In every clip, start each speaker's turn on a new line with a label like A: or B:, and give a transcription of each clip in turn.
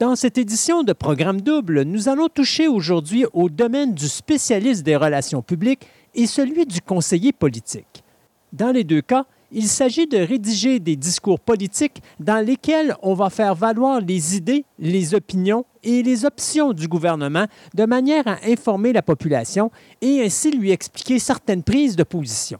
A: Dans cette édition de Programme Double, nous allons toucher aujourd'hui au domaine du spécialiste des relations publiques et celui du conseiller politique. Dans les deux cas, il s'agit de rédiger des discours politiques dans lesquels on va faire valoir les idées, les opinions et les options du gouvernement de manière à informer la population et ainsi lui expliquer certaines prises de position.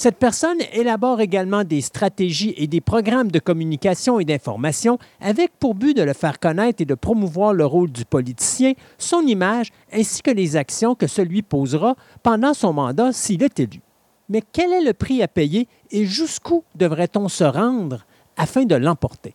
A: Cette personne élabore également des stratégies et des programmes de communication et d'information avec pour but de le faire connaître et de promouvoir le rôle du politicien, son image ainsi que les actions que celui posera pendant son mandat s'il est élu. Mais quel est le prix à payer et jusqu'où devrait-on se rendre afin de l'emporter?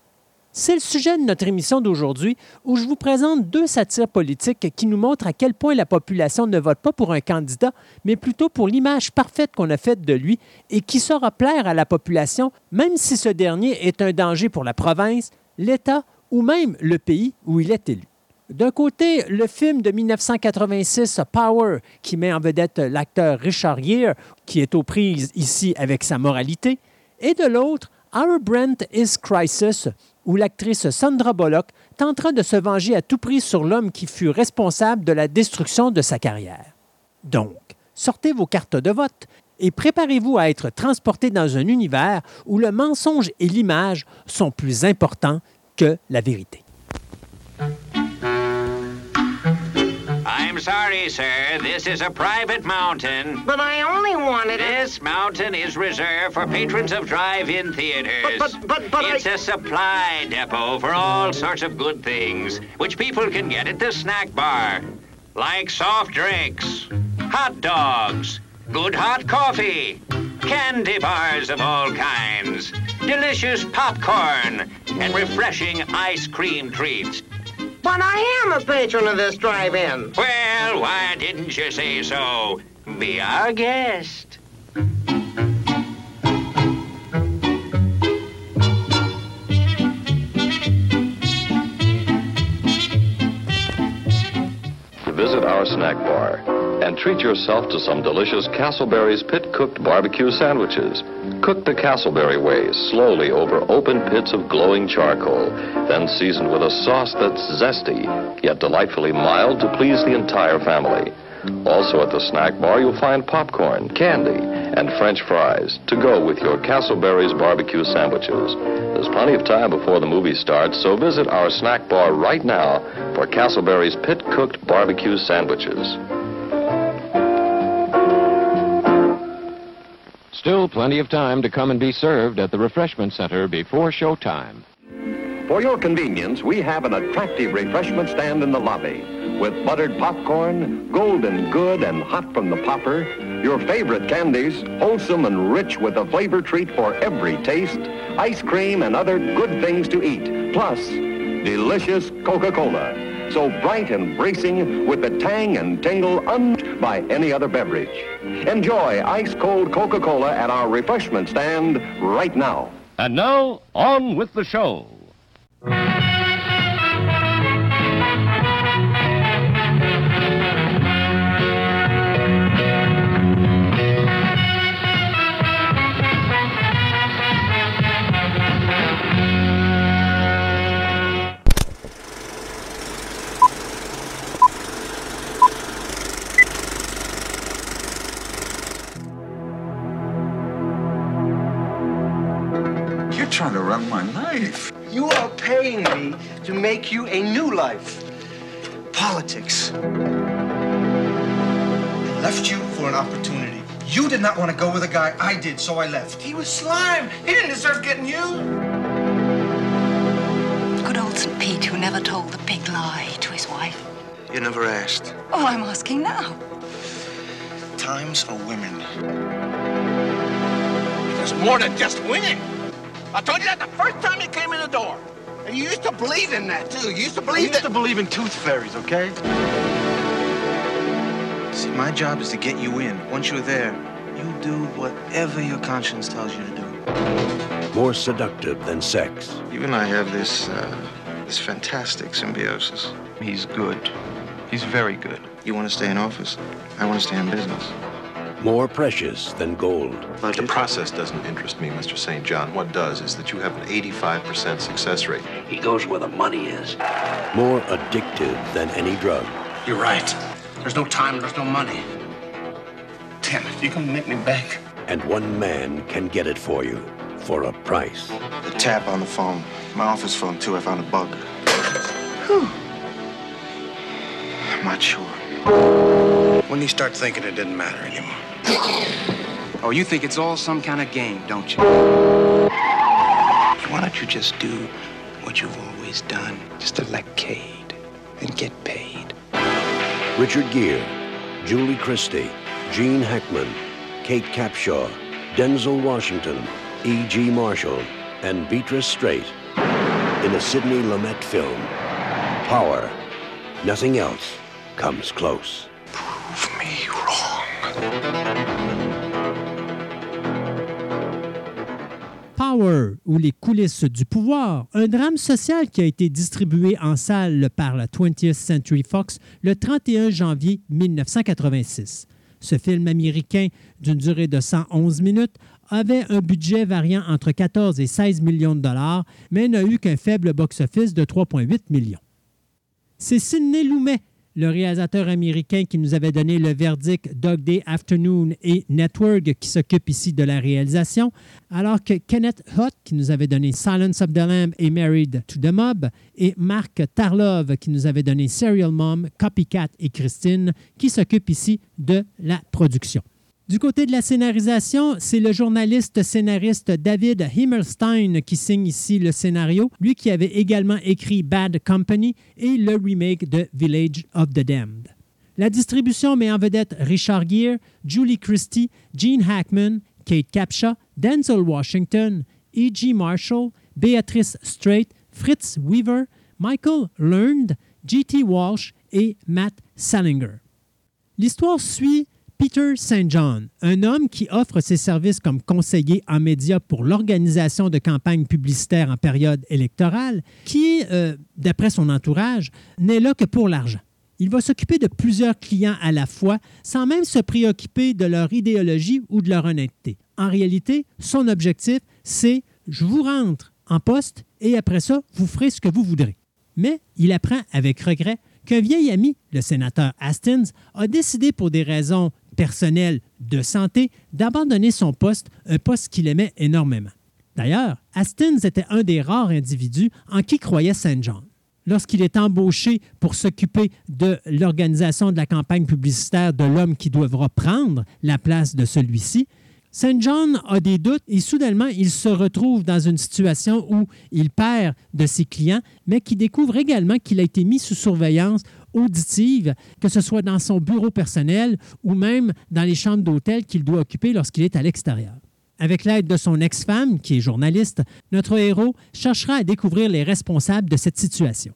A: C'est le sujet de notre émission d'aujourd'hui où je vous présente deux satires politiques qui nous montrent à quel point la population ne vote pas pour un candidat, mais plutôt pour l'image parfaite qu'on a faite de lui et qui saura plaire à la population, même si ce dernier est un danger pour la province, l'État ou même le pays où il est élu. D'un côté, le film de 1986 Power, qui met en vedette l'acteur Richard Gere, qui est aux prises ici avec sa moralité, et de l'autre, Our Brent is Crisis, où l'actrice Sandra Bullock tentera de se venger à tout prix sur l'homme qui fut responsable de la destruction de sa carrière. Donc, sortez vos cartes de vote et préparez-vous à être transporté dans un univers où le mensonge et l'image sont plus importants que la vérité.
B: I'm sorry, sir. This is a private mountain.
C: But I only wanted it.
B: This mountain is reserved for patrons of drive-in theaters.
C: But- but- but- but
B: it's
C: I-
B: a supply depot for all sorts of good things, which people can get at the snack bar, like soft drinks, hot dogs, good hot coffee, candy bars of all kinds, delicious popcorn, and refreshing ice cream treats.
C: But I am a patron of this drive-in.
B: Well, why didn't you say so? Be our guest.
D: Visit our snack bar and treat yourself to some delicious Castleberry's pit cooked barbecue sandwiches. Cook the Castleberry way, slowly over open pits of glowing charcoal, then season with a sauce that's zesty, yet delightfully mild to please the entire family. Also at the snack bar, you'll find popcorn, candy, and French fries to go with your Castleberry's barbecue sandwiches. There's plenty of time before the movie starts, so visit our snack bar right now for Castleberry's pit cooked barbecue sandwiches.
E: Still plenty of time to come and be served at the refreshment center before showtime.
F: For your convenience, we have an attractive refreshment stand in the lobby with buttered popcorn, golden good and hot from the popper, your favorite candies, wholesome and rich with a flavor treat for every taste, ice cream and other good things to eat, plus delicious Coca-Cola. So bright and bracing with the tang and tingle unmatched by any other beverage. Enjoy ice-cold Coca-Cola at our refreshment stand right now.
G: And now, on with the show.
H: To
I: make you a new life. Politics. I left you for an opportunity. You did not want to go with a guy. I did, so I left. He was slime. He didn't deserve getting you.
J: Good old St. Pete who never told the big lie to his wife.
I: You never asked.
J: Oh, I'm asking now.
I: Times are women. There's more than just winning. I told you that the first time you came in the door. And you used to believe in that, too. You used to believe
K: I used to believe in tooth fairies, okay?
I: See, my job is to get you in. Once you're there, you do whatever your conscience tells you to do.
L: More seductive than sex.
I: You and I have this, uh, this fantastic symbiosis.
K: He's good. He's very good.
I: You want to stay in office? I want to stay in business.
L: More precious than gold.
M: The process doesn't interest me, Mr. St. John. What does is that you have an 85% success rate.
N: He goes where the money is.
L: More addictive than any drug.
I: You're right. There's no time, there's no money. Damn it, you gonna make me beg?
L: And one man can get it for you for a price.
I: The tap on the phone. My office phone, too. I found a bug. Whew. I'm not sure. When you start thinking it didn't matter anymore.
O: Oh, you think it's all some kind of game, don't you?
I: Why don't you just do what you've always done? Just elect Cade and get paid.
L: Richard Gere, Julie Christie, Gene Hackman, Kate Capshaw, Denzel Washington, E.G. Marshall, and Beatrice Straight in a Sidney Lumet film. Power. Nothing else comes close.
A: Power ou les coulisses du pouvoir, un drame social qui a été distribué en salle par la 20th Century Fox le 31 janvier 1986. Ce film américain d'une durée de 111 minutes avait un budget variant entre 14 et 16 millions de dollars, mais n'a eu qu'un faible box-office de 3,8 millions. C'est Sidney Lumet, le réalisateur américain qui nous avait donné le verdict Dog Day Afternoon et Network, qui s'occupe ici de la réalisation, alors que Kenneth Hutt, qui nous avait donné Silence of the Lamb et Married to the Mob, et Mark Tarlov, qui nous avait donné Serial Mom, Copycat et Christine, qui s'occupe ici de la production. Du côté de la scénarisation, c'est le journaliste scénariste David Himmelstein qui signe ici le scénario, lui qui avait également écrit Bad Company et le remake de Village of the Damned. La distribution met en vedette Richard Gere, Julie Christie, Gene Hackman, Kate Capshaw, Denzel Washington, E.G. Marshall, Beatrice Strait, Fritz Weaver, Michael Learned, G.T. Walsh et Matt Salinger. L'histoire suit Peter St. John, un homme qui offre ses services comme conseiller en médias pour l'organisation de campagnes publicitaires en période électorale, qui, euh, d'après son entourage, n'est là que pour l'argent. Il va s'occuper de plusieurs clients à la fois sans même se préoccuper de leur idéologie ou de leur honnêteté. En réalité, son objectif, c'est je vous rentre en poste et après ça, vous ferez ce que vous voudrez. Mais il apprend avec regret qu'un vieil ami, le sénateur Hastings, a décidé pour des raisons personnelles de santé d'abandonner son poste, un poste qu'il aimait énormément. D'ailleurs, Hastings était un des rares individus en qui croyait Saint John. Lorsqu'il est embauché pour s'occuper de l'organisation de la campagne publicitaire de l'homme qui devra prendre la place de celui-ci, Saint John a des doutes et soudainement, il se retrouve dans une situation où il perd de ses clients, mais qui découvre également qu'il a été mis sous surveillance auditive, que ce soit dans son bureau personnel ou même dans les chambres d'hôtel qu'il doit occuper lorsqu'il est à l'extérieur. Avec l'aide de son ex-femme, qui est journaliste, notre héros cherchera à découvrir les responsables de cette situation.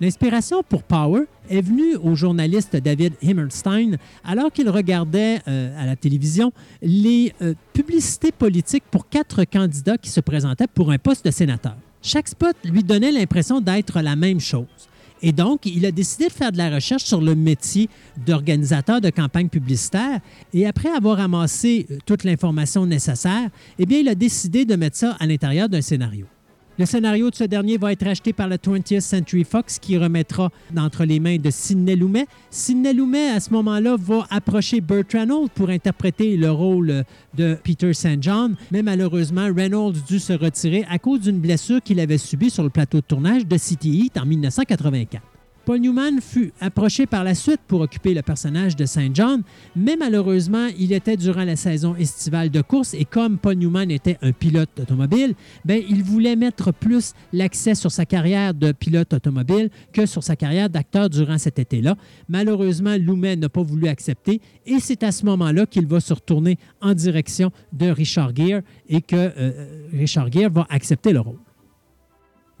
A: L'inspiration pour Power est venue au journaliste David Himmelstein alors qu'il regardait euh, à la télévision les euh, publicités politiques pour quatre candidats qui se présentaient pour un poste de sénateur. Chaque spot lui donnait l'impression d'être la même chose. Et donc, il a décidé de faire de la recherche sur le métier d'organisateur de campagne publicitaire. Et après avoir amassé euh, toute l'information nécessaire, eh bien, il a décidé de mettre ça à l'intérieur d'un scénario. Le scénario de ce dernier va être acheté par la 20th Century Fox qui remettra entre les mains de Sidney Lumet. Sidney Lumet, à ce moment-là, va approcher Burt Reynolds pour interpréter le rôle de Peter St. John, mais malheureusement, Reynolds dut se retirer à cause d'une blessure qu'il avait subie sur le plateau de tournage de City Heat en 1984. Paul Newman fut approché par la suite pour occuper le personnage de Saint John, mais malheureusement, il était durant la saison estivale de course et comme Paul Newman était un pilote automobile, ben, il voulait mettre plus l'accès sur sa carrière de pilote automobile que sur sa carrière d'acteur durant cet été-là. Malheureusement, Lumet n'a pas voulu accepter et c'est à ce moment-là qu'il va se retourner en direction de Richard Gere et que euh, Richard Gere va accepter le rôle.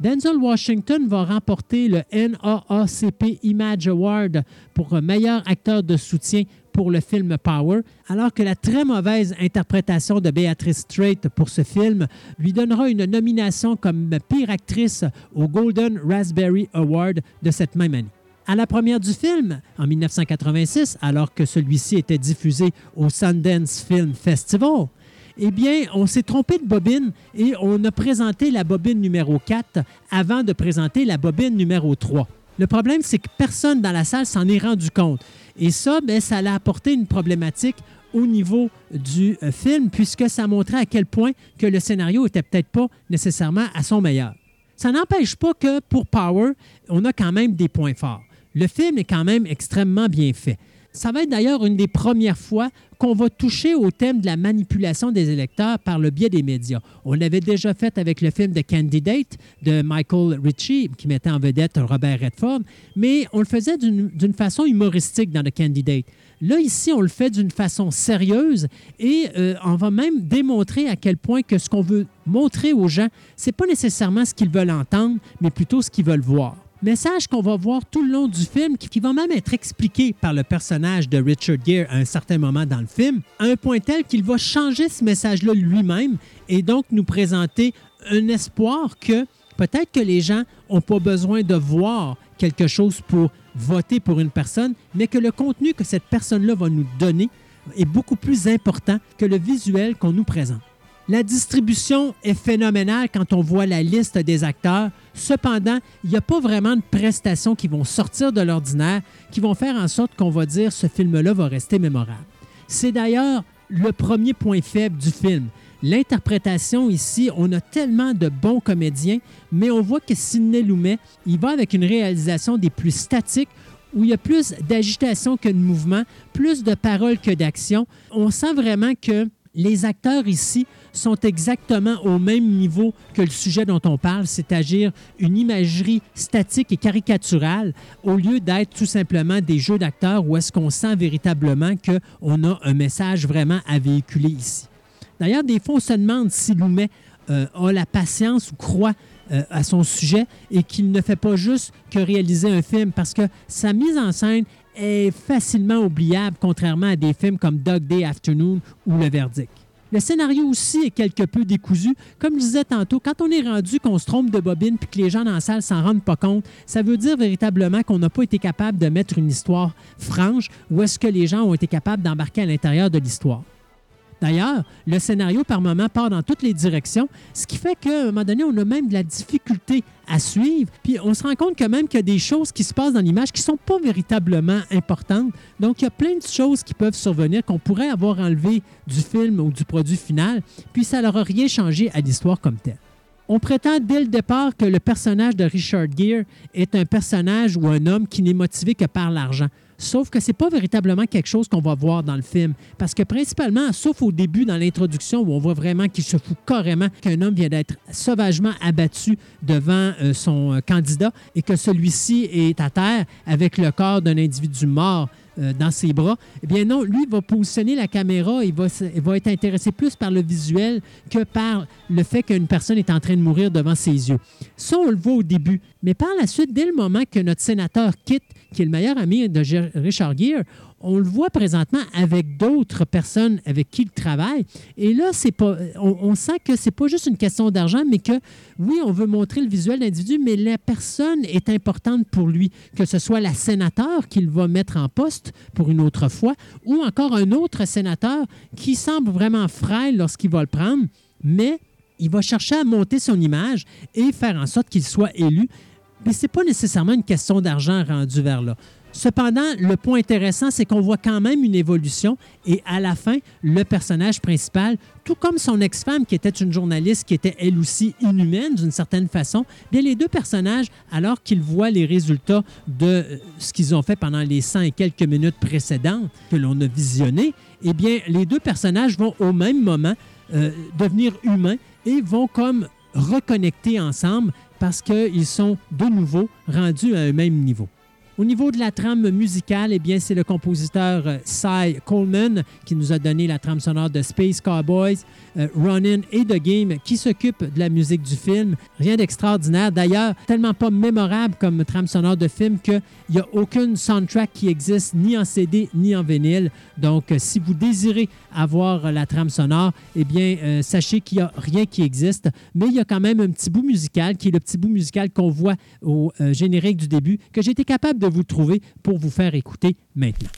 A: Denzel Washington va remporter le NAACP Image Award pour meilleur acteur de soutien pour le film Power, alors que la très mauvaise interprétation de Beatrice Strait pour ce film lui donnera une nomination comme pire actrice au Golden Raspberry Award de cette même année. À la première du film, en 1986, alors que celui-ci était diffusé au Sundance Film Festival, eh bien, on s'est trompé de bobine et on a présenté la bobine numéro 4 avant de présenter la bobine numéro 3. Le problème, c'est que personne dans la salle s'en est rendu compte. Et ça, bien, ça a apporté une problématique au niveau du euh, film, puisque ça montrait à quel point que le scénario était peut-être pas nécessairement à son meilleur. Ça n'empêche pas que pour Power, on a quand même des points forts. Le film est quand même extrêmement bien fait. Ça va être d'ailleurs une des premières fois qu'on va toucher au thème de la manipulation des électeurs par le biais des médias. On l'avait déjà fait avec le film The Candidate de Michael Ritchie, qui mettait en vedette Robert Redford, mais on le faisait d'une façon humoristique dans The Candidate. Là, ici, on le fait d'une façon sérieuse et euh, on va même démontrer à quel point que ce qu'on veut montrer aux gens, c'est pas nécessairement ce qu'ils veulent entendre, mais plutôt ce qu'ils veulent voir. Message qu'on va voir tout le long du film, qui va même être expliqué par le personnage de Richard Gere à un certain moment dans le film, à un point tel qu'il va changer ce message-là lui-même et donc nous présenter un espoir que peut-être que les gens n'ont pas besoin de voir quelque chose pour voter pour une personne, mais que le contenu que cette personne-là va nous donner est beaucoup plus important que le visuel qu'on nous présente. La distribution est phénoménale quand on voit la liste des acteurs. Cependant, il n'y a pas vraiment de prestations qui vont sortir de l'ordinaire, qui vont faire en sorte qu'on va dire ce film-là va rester mémorable. C'est d'ailleurs le premier point faible du film. L'interprétation ici, on a tellement de bons comédiens, mais on voit que Sidney Lumet, il va avec une réalisation des plus statiques où il y a plus d'agitation que de mouvement, plus de paroles que d'action. On sent vraiment que les acteurs ici sont exactement au même niveau que le sujet dont on parle, c'est-à-dire une imagerie statique et caricaturale, au lieu d'être tout simplement des jeux d'acteurs où est-ce qu'on sent véritablement qu'on a un message vraiment à véhiculer ici. D'ailleurs, des fois, on se demande si Lumet euh, a la patience ou croit euh, à son sujet et qu'il ne fait pas juste que réaliser un film parce que sa mise en scène est facilement oubliable, contrairement à des films comme Dog Day Afternoon ou Le Verdict. Le scénario aussi est quelque peu décousu. Comme je disais tantôt, quand on est rendu qu'on se trompe de bobine puis que les gens dans la salle s'en rendent pas compte, ça veut dire véritablement qu'on n'a pas été capable de mettre une histoire franche ou est-ce que les gens ont été capables d'embarquer à l'intérieur de l'histoire. D'ailleurs, le scénario par moment part dans toutes les directions, ce qui fait qu'à un moment donné, on a même de la difficulté à suivre. Puis on se rend compte quand même qu'il y a des choses qui se passent dans l'image qui ne sont pas véritablement importantes. Donc il y a plein de choses qui peuvent survenir qu'on pourrait avoir enlevées du film ou du produit final, puis ça n'aura rien changé à l'histoire comme telle. On prétend dès le départ que le personnage de Richard Gere est un personnage ou un homme qui n'est motivé que par l'argent. Sauf que c'est pas véritablement quelque chose qu'on va voir dans le film. Parce que principalement, sauf au début, dans l'introduction, où on voit vraiment qu'il se fout carrément qu'un homme vient d'être sauvagement abattu devant euh, son euh, candidat et que celui-ci est à terre avec le corps d'un individu mort euh, dans ses bras. Eh bien non, lui va positionner la caméra, il va, va être intéressé plus par le visuel que par le fait qu'une personne est en train de mourir devant ses yeux. Ça, on le voit au début. Mais par la suite, dès le moment que notre sénateur quitte, qui est le meilleur ami de Richard Gere, on le voit présentement avec d'autres personnes avec qui il travaille. Et là, c'est pas, on, sent que c'est pas juste une question d'argent, mais que oui, on veut montrer le visuel d'individu, mais la personne est importante pour lui, que ce soit la sénateur qu'il va mettre en poste pour une autre fois, ou encore un autre sénateur qui semble vraiment frêle lorsqu'il va le prendre, mais il va chercher à monter son image et faire en sorte qu'il soit élu. Mais ce n'est pas nécessairement une question d'argent rendu vers là. Cependant, le point intéressant, c'est qu'on voit quand même une évolution et à la fin, le personnage principal, tout comme son ex-femme qui était une journaliste qui était elle aussi inhumaine d'une certaine façon, bien les deux personnages, alors qu'ils voient les résultats de euh, ce qu'ils ont fait pendant les 100 et quelques minutes précédentes que l'on a visionnées, eh bien les deux personnages vont au même moment euh, devenir humains et vont comme reconnecter ensemble parce qu'ils sont de nouveau rendus à un même niveau. Au niveau de la trame musicale, eh bien, c'est le compositeur euh, Cy Coleman qui nous a donné la trame sonore de Space Cowboys, euh, Ronin et The Game qui s'occupe de la musique du film. Rien d'extraordinaire. D'ailleurs, tellement pas mémorable comme trame sonore de film qu'il n'y a aucune soundtrack qui existe ni en CD ni en vinyle. Donc, euh, si vous désirez avoir la trame sonore, eh bien, sachez qu'il n'y a rien qui existe. Mais il y a quand même un petit bout musical qui est le petit bout musical qu'on voit au générique du début que été capable de vous trouver pour vous faire écouter maintenant.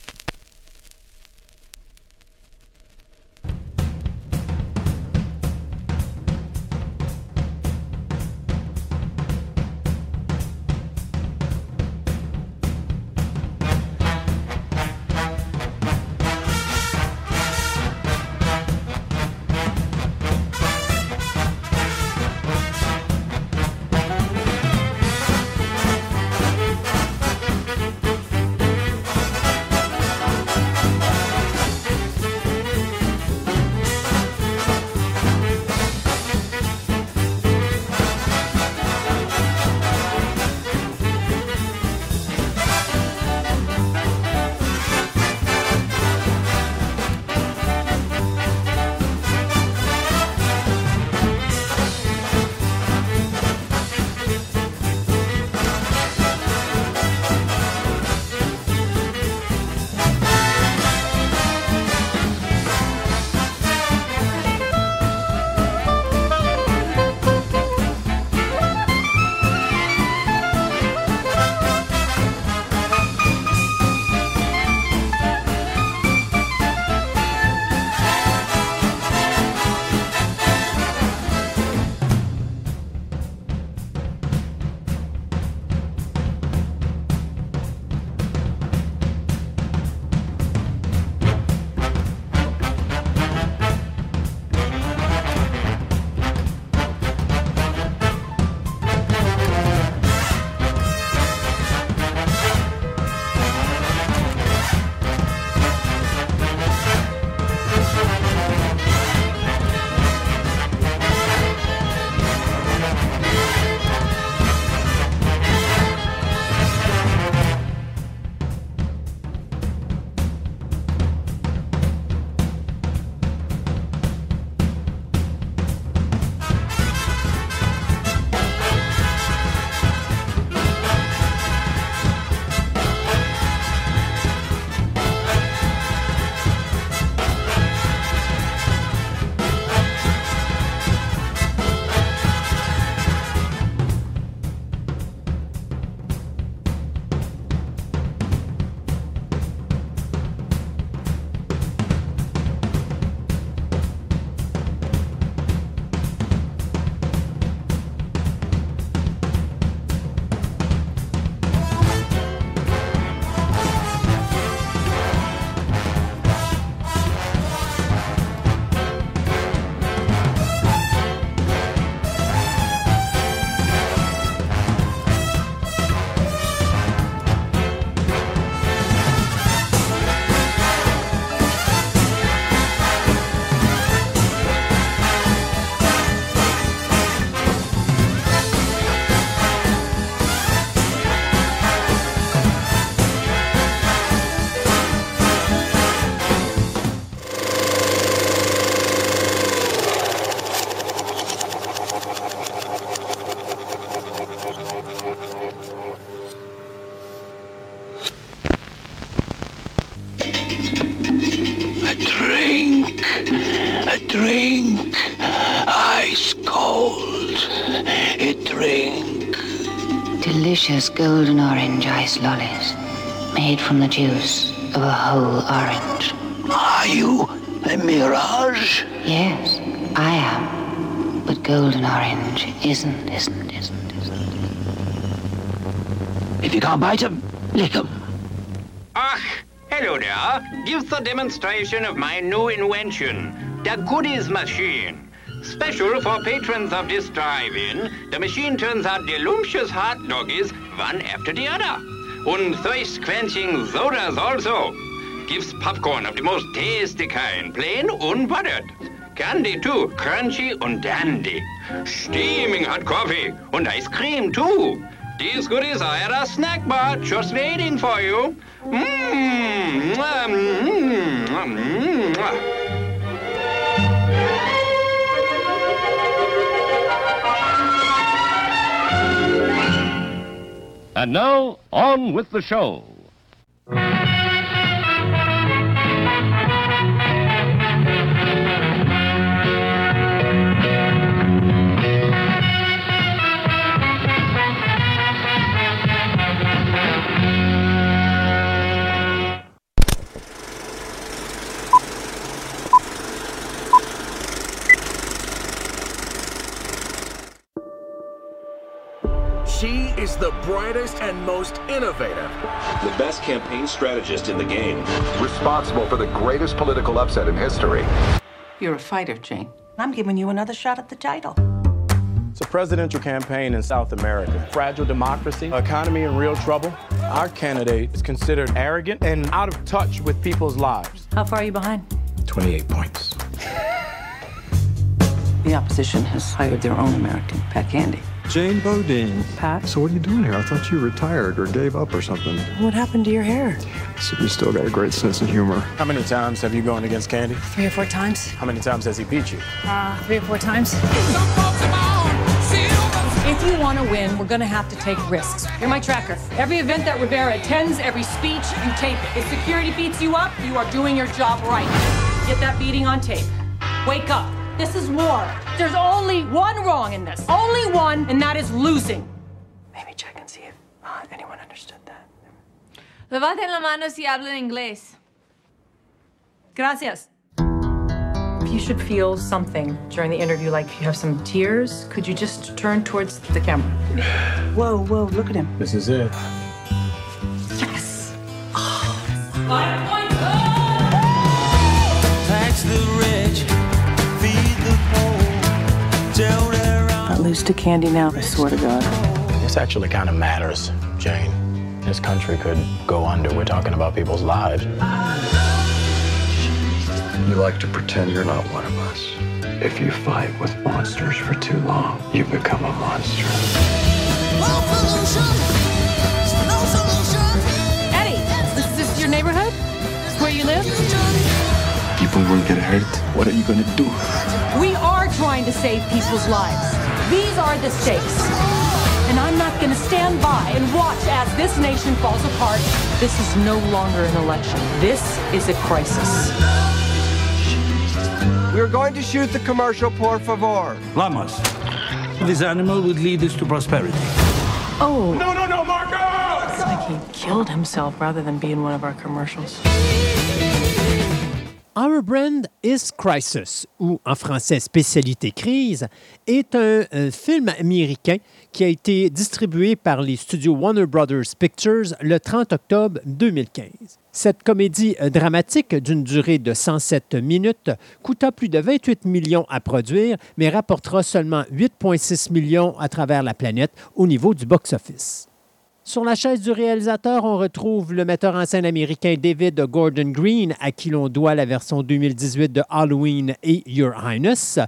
J: Orange lollies made from the juice of a whole orange.
P: Are you a mirage?
J: Yes, I am. But golden orange isn't, isn't, isn't, isn't.
N: If you can't bite 'em, lick 'em.
B: Ach, hello there. Give the demonstration of my new invention, the Goodies Machine. Special for patrons of this drive-in, the machine turns out delicious hot doggies one after the other. And thirst-quenching sodas also. Gives popcorn of the most tasty kind, plain unbuttered. Candy too, crunchy and dandy. Steaming hot coffee and ice cream too. These goodies are at a snack bar just waiting for you. Mmm. Mwah, mm,
G: And now, on with the show.
P: She is the brightest and most innovative.
Q: The best campaign strategist in the game.
R: Responsible for the greatest political upset in history.
S: You're a fighter, Jane. I'm giving you another shot at the title.
T: It's a presidential campaign in South America. Fragile democracy, economy in real trouble. Our candidate is considered arrogant and out of touch with people's lives.
S: How far are you behind?
T: 28 points.
S: The opposition has hired their own American, Pat Candy.
U: Jane Bodine.
S: Pat?
U: So what are you doing here? I thought you retired or gave up or something.
S: What happened to your hair?
U: So you still got a great sense of humor.
T: How many times have you gone against Candy?
V: Three or four times.
T: How many times has he beat you?
V: Uh, three or four times. If you want to win, we're going to have to take risks. You're my tracker. Every event that Rivera attends, every speech, you tape it. If security beats you up, you are doing your job right. Get that beating on tape. Wake up. This is war. There's only one wrong in this. Only one, and that is losing.
S: Maybe check and see if uh, anyone understood that.
W: Levanten la mano si hablan inglés.
V: Gracias. If you should feel something during the interview, like you have some tears, could you just turn towards the camera?
S: Whoa, whoa, look at him.
T: This is it.
S: To Candy now, I swear to God.
T: This actually kind of matters, Jane. This country could go under. We're talking about people's lives.
U: You like to pretend you're not one of us. If you fight with monsters for too long, you become a monster.
V: Eddie, is this your neighborhood? Is where you live?
U: People will get hurt. What are you gonna do?
V: We are trying to save people's lives. These are the stakes. And I'm not going to stand by and watch as this nation falls apart. This is no longer an election. This is a crisis.
X: We're going to shoot the commercial, por favor.
Y: Llamas. This animal would lead us to prosperity.
V: Oh.
X: No, no, no, Marcos!
V: It's like he killed himself rather than be in one of our commercials.
A: Our Brand is Crisis, ou en français Spécialité Crise, est un, un film américain qui a été distribué par les studios Warner Brothers Pictures le 30 octobre 2015. Cette comédie euh, dramatique d'une durée de 107 minutes coûta plus de 28 millions à produire, mais rapportera seulement 8,6 millions à travers la planète au niveau du box-office. Sur la chaise du réalisateur, on retrouve le metteur en scène américain David Gordon Green, à qui l'on doit la version 2018 de Halloween et Your Highness.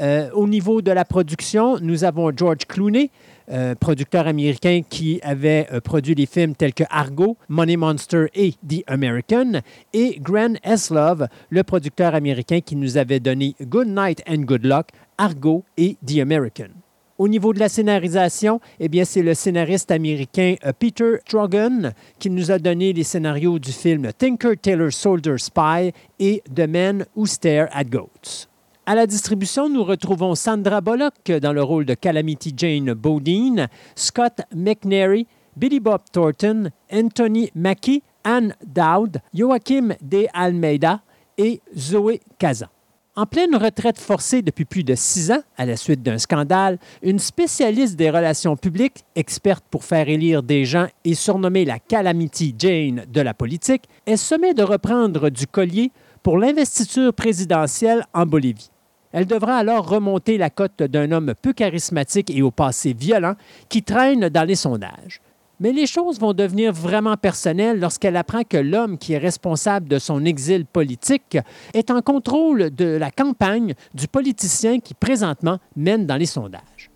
A: Euh, au niveau de la production, nous avons George Clooney, euh, producteur américain qui avait euh, produit les films tels que Argo, Money Monster et The American, et Grant Eslov, le producteur américain qui nous avait donné Good Night and Good Luck, Argo et The American. Au niveau de la scénarisation, eh bien, c'est le scénariste américain euh, Peter Trogan qui nous a donné les scénarios du film Tinker Tailor Soldier Spy et The Men Who Stare at Goats. À la distribution, nous retrouvons Sandra Bullock dans le rôle de Calamity Jane Bodine, Scott McNary, Billy Bob Thornton, Anthony Mackie, Anne Dowd, Joachim De Almeida et Zoé Kazan. En pleine retraite forcée depuis plus de six ans à la suite d'un scandale, une spécialiste des relations publiques, experte pour faire élire des gens et surnommée la Calamity Jane de la politique, est sommée de reprendre du collier pour l'investiture présidentielle en Bolivie. Elle devra alors remonter la cote d'un homme peu charismatique et au passé violent qui traîne dans les sondages. Mais les choses vont devenir vraiment personnelles lorsqu'elle apprend que l'homme qui est responsable de son exil politique est en contrôle de la campagne du politicien qui présentement mène dans les sondages.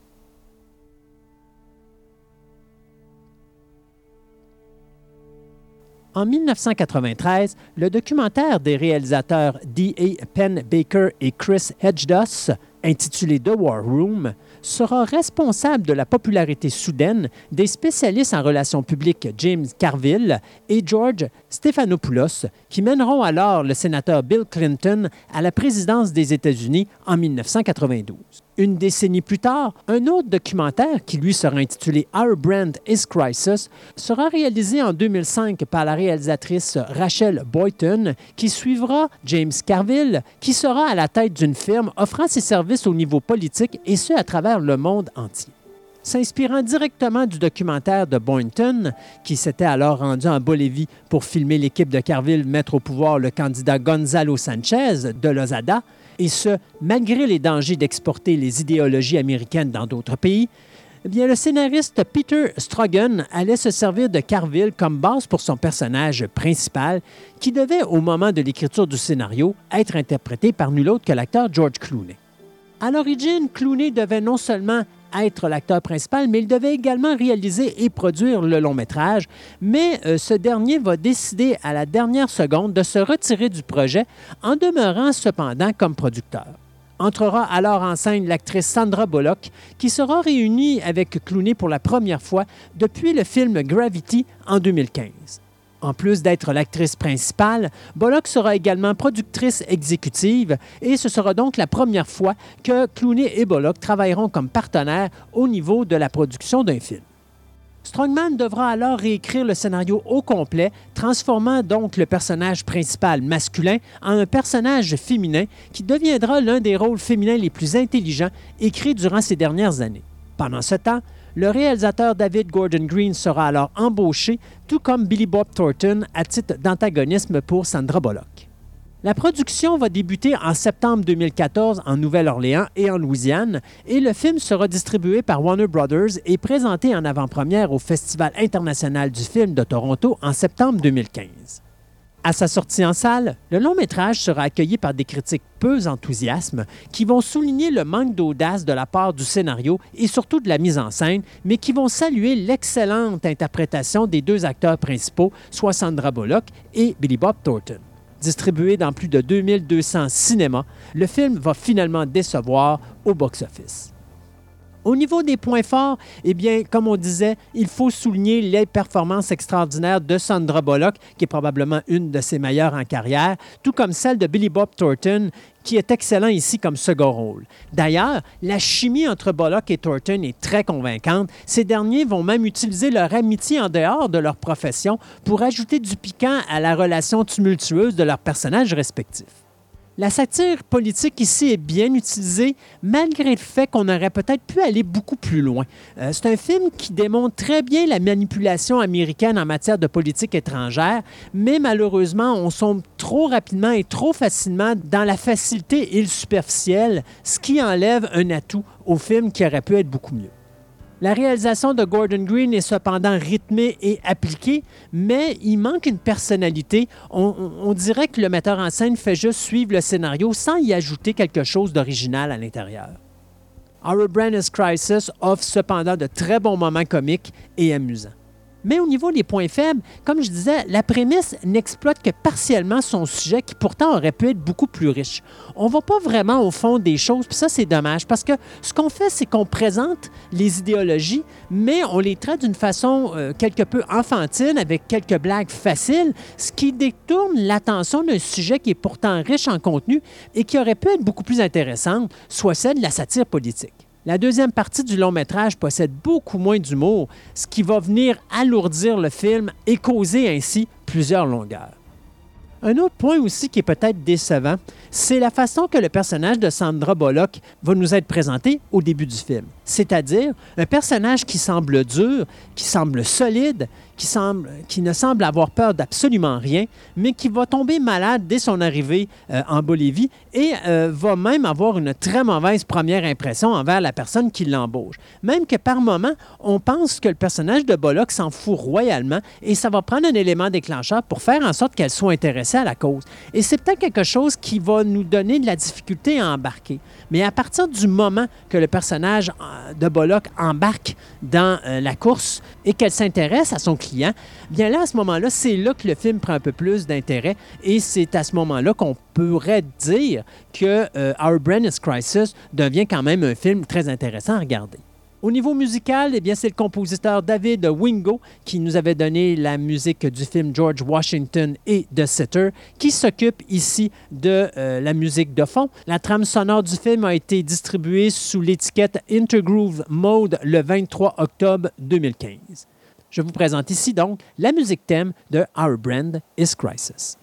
A: En 1993, le documentaire des réalisateurs D.A. Penn Baker et Chris Hedgedos, intitulé The War Room, sera responsable de la popularité soudaine des spécialistes en relations publiques James Carville et George Stephanopoulos, qui mèneront alors le sénateur Bill Clinton à la présidence des États-Unis en 1992. Une décennie plus tard, un autre documentaire, qui lui sera intitulé Our Brand is Crisis, sera réalisé en 2005 par la réalisatrice Rachel Boyton, qui suivra James Carville, qui sera à la tête d'une firme offrant ses services au niveau politique et ce à travers le monde entier. S'inspirant directement du documentaire de Boynton, qui s'était alors rendu en Bolivie pour filmer l'équipe de Carville mettre au pouvoir le candidat Gonzalo Sanchez de Lozada, et ce, malgré les dangers d'exporter les idéologies américaines dans d'autres pays, eh le scénariste Peter Strogan allait se servir de Carville comme base pour son personnage principal, qui devait, au moment de l'écriture du scénario, être interprété par nul autre que l'acteur George Clooney. À l'origine, Clooney devait non seulement être l'acteur principal, mais il devait également réaliser et produire le long métrage. Mais euh, ce dernier va décider à la dernière seconde de se retirer du projet en demeurant cependant comme producteur. Entrera alors en scène l'actrice Sandra Bullock, qui sera réunie avec Clooney pour la première fois depuis le film Gravity en 2015. En plus d'être l'actrice principale, Bullock sera également productrice exécutive et ce sera donc la première fois que Clooney et Bullock travailleront comme partenaires au niveau de la production d'un film. Strongman devra alors réécrire le scénario au complet, transformant donc le personnage principal masculin en un personnage féminin qui deviendra l'un des rôles féminins les plus intelligents écrits durant ces dernières années. Pendant ce temps, le réalisateur David Gordon Green sera alors embauché, tout comme Billy Bob Thornton, à titre d'antagonisme pour Sandra Bullock. La production va débuter en septembre 2014 en Nouvelle-Orléans et en Louisiane et le film sera distribué par Warner Brothers et présenté en avant-première au Festival international du film de Toronto en septembre 2015. À sa sortie en salle, le long métrage sera accueilli par des critiques peu enthousiastes qui vont souligner le manque d'audace de la part du scénario et surtout de la mise en scène, mais qui vont saluer l'excellente interprétation des deux acteurs principaux, soit Sandra Bullock et Billy Bob Thornton. Distribué dans plus de 2200 cinémas, le film va finalement décevoir au box-office. Au niveau des points forts, eh bien, comme on disait, il faut souligner les performances extraordinaires de Sandra Bullock, qui est probablement une de ses meilleures en carrière, tout comme celle de Billy Bob Thornton, qui est excellent ici comme second rôle. D'ailleurs, la chimie entre Bullock et Thornton est très convaincante. Ces derniers vont même utiliser leur amitié en dehors de leur profession pour ajouter du piquant à la relation tumultueuse de leurs personnages respectifs. La satire politique ici est bien utilisée, malgré le fait qu'on aurait peut-être pu aller beaucoup plus loin. Euh, c'est un film qui démontre très bien la manipulation américaine en matière de politique étrangère, mais malheureusement, on sombre trop rapidement et trop facilement dans la facilité et le superficiel, ce qui enlève un atout au film qui aurait pu être beaucoup mieux. La réalisation de Gordon Green est cependant rythmée et appliquée, mais il manque une personnalité. On, dirait que le metteur en scène fait juste suivre le scénario sans y ajouter quelque chose d'original à l'intérieur. Our Brand is Crisis offre cependant de très bons moments comiques et amusants. Mais au niveau des points faibles, comme je disais, la prémisse n'exploite que partiellement son sujet qui pourtant aurait pu être beaucoup plus riche. On va pas vraiment au fond des choses, puis ça c'est dommage parce que ce qu'on fait, c'est qu'on présente les idéologies, mais on les traite d'une façon euh, quelque peu enfantine avec quelques blagues faciles, ce qui détourne l'attention d'un sujet qui est pourtant riche en contenu et qui aurait pu être beaucoup plus intéressante, soit celle de la satire politique. La deuxième partie du long métrage possède beaucoup moins d'humour, ce qui va venir alourdir le film et causer ainsi plusieurs longueurs. Un autre point aussi qui est peut-être décevant, c'est la façon que le personnage de Sandra Bullock va nous être présenté au début du film. C'est-à-dire un personnage qui semble dur, qui semble solide, qui, semble, qui ne semble avoir peur d'absolument rien, mais qui va tomber malade dès son arrivée euh, en Bolivie et euh, va même avoir une très mauvaise première impression envers la personne qui l'embauche. Même que par moment, on pense que le personnage de Bullock s'en fout royalement et ça va prendre un élément déclencheur pour faire en sorte qu'elle soit intéressée à la cause. Et c'est peut-être quelque chose qui va nous donner de la difficulté à embarquer. Mais à partir du moment que le personnage euh, de Bullock embarque dans la course et qu'elle s'intéresse à son client, bien là, à ce moment-là, c'est là que le film prend un peu plus d'intérêt et c'est à ce moment-là qu'on pourrait dire que euh, Our Brain is Crisis devient quand même un film très intéressant à regarder. Au niveau musical, eh bien, c'est le compositeur David Wingo qui nous avait donné la musique du film George Washington et The Sitter, qui s'occupe ici de euh, la musique de fond. La trame sonore du film a été distribuée sous l'étiquette Intergroove Mode le 23 octobre 2015. Je vous présente ici donc la musique thème de Our Brand is Crisis.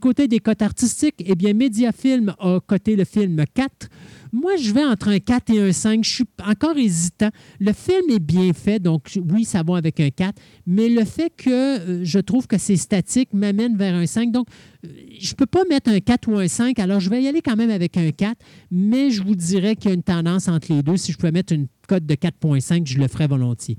A: Côté des cotes artistiques, eh bien, Mediafilm a coté le film 4. Moi, je vais entre un 4 et un 5. Je suis encore hésitant. Le film est bien fait, donc oui, ça va avec un 4. Mais le fait que euh, je trouve que c'est statique m'amène vers un 5. Donc, euh, je ne peux pas mettre un 4 ou un 5. Alors, je vais y aller quand même avec un 4. Mais je vous dirais qu'il y a une tendance entre les deux. Si je pouvais mettre une cote de 4,5, je le ferais volontiers.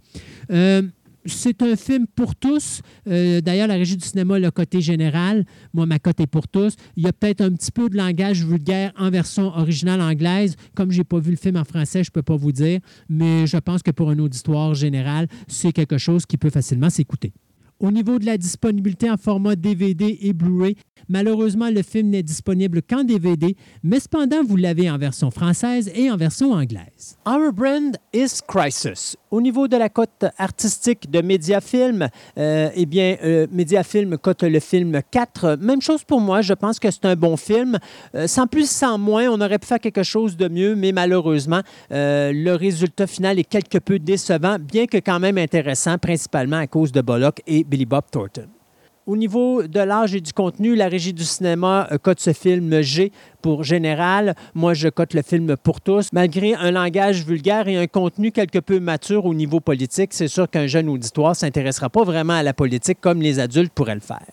A: Euh, c'est un film pour tous. Euh, d'ailleurs, la régie du cinéma, le côté général, moi, ma cote est pour tous. Il y a peut-être un petit peu de langage vulgaire en version originale anglaise. Comme je n'ai pas vu le film en français, je ne peux pas vous dire, mais je pense que pour un auditoire général, c'est quelque chose qui peut facilement s'écouter. Au niveau de la disponibilité en format DVD et Blu-ray, malheureusement, le film n'est disponible qu'en DVD, mais cependant, vous l'avez en version française et en version anglaise. Our brand is crisis. Au niveau de la cote artistique de Mediafilm, euh, eh bien, euh, Mediafilm cote le film 4. Même chose pour moi, je pense que c'est un bon film. Euh, sans plus, sans moins, on aurait pu faire quelque chose de mieux, mais malheureusement, euh, le résultat final est quelque peu décevant, bien que quand même intéressant, principalement à cause de Bollock et Billy Bob Thornton. Au niveau de l'âge et du contenu, la régie du cinéma euh, cote ce film G pour général. Moi, je cote le film pour tous. Malgré un langage vulgaire et un contenu quelque peu mature au niveau politique, c'est sûr qu'un jeune auditoire ne s'intéressera pas vraiment à la politique comme les adultes pourraient le faire.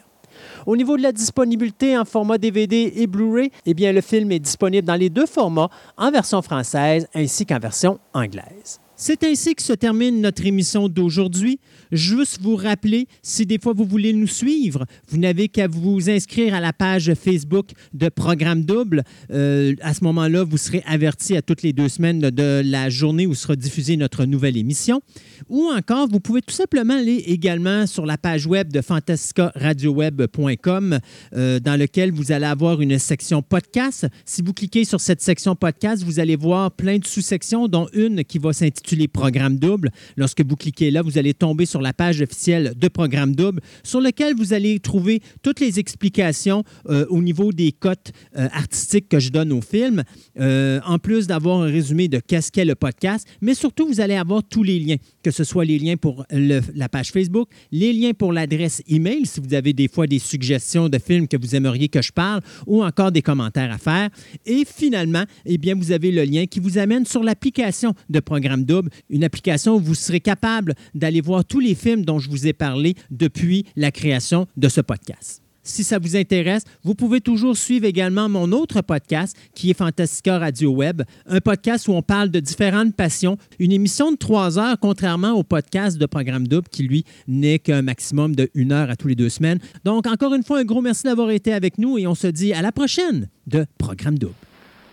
A: Au niveau de la disponibilité en format DVD et Blu-ray, eh bien, le film est disponible dans les deux formats, en version française ainsi qu'en version anglaise. C'est ainsi que se termine notre émission d'aujourd'hui. Juste vous rappeler, si des fois vous voulez nous suivre, vous n'avez qu'à vous inscrire à la page Facebook de Programme Double. Euh, à ce moment-là, vous serez averti à toutes les deux semaines de la journée où sera diffusée notre nouvelle émission. Ou encore, vous pouvez tout simplement aller également sur la page web de fantascaradioweb.com euh, dans lequel vous allez avoir une section podcast. Si vous cliquez sur cette section podcast, vous allez voir plein de sous-sections, dont une qui va s'intituler Programme Double. Lorsque vous cliquez là, vous allez tomber sur la page officielle de Programme Double, sur lequel vous allez trouver toutes les explications euh, au niveau des cotes euh, artistiques que je donne au film, euh, en plus d'avoir un résumé de qu'est-ce qu'est le podcast, mais surtout, vous allez avoir tous les liens, que ce soit les liens pour la page Facebook, les liens pour l'adresse email, si vous avez des fois des suggestions de films que vous aimeriez que je parle, ou encore des commentaires à faire. Et finalement, eh vous avez le lien qui vous amène sur l'application de Programme Double, une application où vous serez capable d'aller voir tous les films dont je vous ai parlé depuis la création de ce podcast. Si ça vous intéresse, vous pouvez toujours suivre également mon autre podcast qui est Fantastica Radio Web, un podcast où on parle de différentes passions, une émission de trois heures, contrairement au podcast de Programme Double qui, lui, n'est qu'un maximum de une heure à tous les deux semaines. Donc, encore une fois, un gros merci d'avoir été avec nous et on se dit à la prochaine de Programme Double.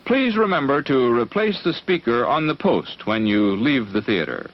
G: Please remember to replace the speaker on the post when you leave the theater.